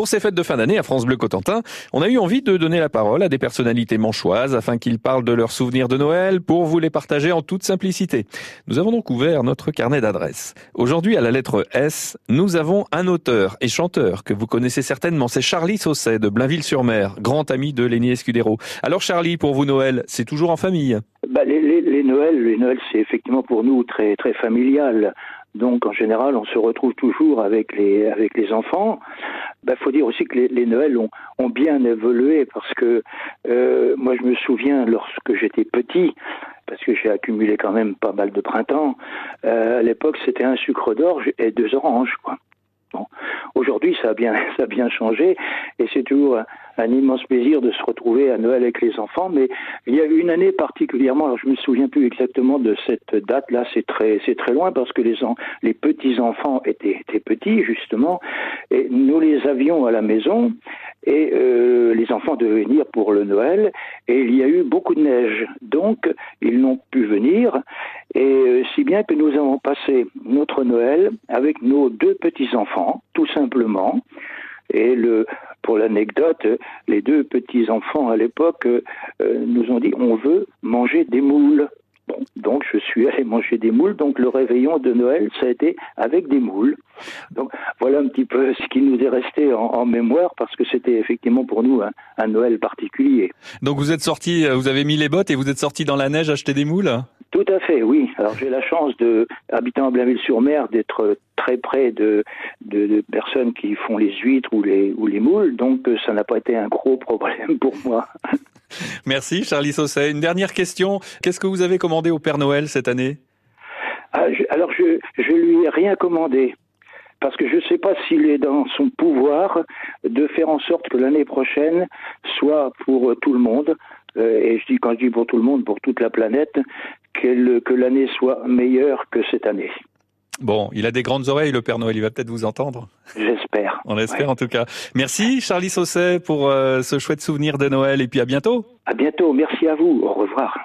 Pour ces fêtes de fin d'année à France Bleu Cotentin, on a eu envie de donner la parole à des personnalités manchoises afin qu'ils parlent de leurs souvenirs de Noël pour vous les partager en toute simplicité. Nous avons donc ouvert notre carnet d'adresses. Aujourd'hui, à la lettre S, nous avons un auteur et chanteur que vous connaissez certainement, c'est Charlie Sausset de Blainville-sur-Mer, grand ami de Lénie Escudero. Alors Charlie, pour vous Noël, c'est toujours en famille? Bah, les, les, les Noëls, les Noëls, c'est effectivement pour nous très très familial. Donc en général, on se retrouve toujours avec les avec les enfants. Il bah, faut dire aussi que les, les Noëls ont, ont, bien évolué parce que euh, moi je me souviens lorsque j'étais petit, parce que j'ai accumulé quand même pas mal de printemps. Euh, à l'époque, c'était un sucre d'orge et deux oranges. Bon. Aujourd'hui, ça ça a bien changé, et c'est toujours un, immense plaisir de se retrouver à Noël avec les enfants. Mais il y a une année particulièrement, alors je me souviens plus exactement de cette date-là, c'est très, c'est très loin parce que les, les petits enfants étaient, étaient petits justement, et nous les avions à la maison, et euh, les enfants devaient venir pour le Noël, et il y a eu beaucoup de neige, donc ils n'ont pu venir, et euh, si bien que nous avons passé notre Noël avec nos deux petits enfants, tout simplement. Et le, pour l'anecdote, les deux petits enfants à l'époque euh, nous ont dit on veut manger des moules. Donc je suis allé manger des moules. Donc le réveillon de Noël, ça a été avec des moules. Donc voilà un petit peu ce qui nous est resté en, mémoire parce que c'était effectivement pour nous un, un, Noël particulier. Donc vous êtes sorti, vous avez mis les bottes et vous êtes sorti dans la neige acheter des moules? Tout à fait, oui. Alors j'ai la chance de, habitant à Blainville-sur-Mer, d'être très près de, de, de, personnes qui font les huîtres ou les, ou les moules, donc ça n'a pas été un gros problème pour moi. Merci Charlie Sausset. Une dernière question. Qu'est-ce que vous avez commandé au Père Noël cette année? Ah, je, Alors je, je lui ai rien commandé parce que je ne sais pas s'il est dans son pouvoir de faire en sorte que l'année prochaine soit pour tout le monde, euh, et je dis quand je dis pour tout le monde, pour toute la planète, que, que l'année soit meilleure que cette année. Bon, il a des grandes oreilles, le Père Noël. Il va peut-être vous entendre. J'espère. On espère ouais. en tout cas. Merci, Charlie Sausset, pour euh, ce chouette souvenir de Noël. Et puis à bientôt. À bientôt. Merci à vous. Au revoir.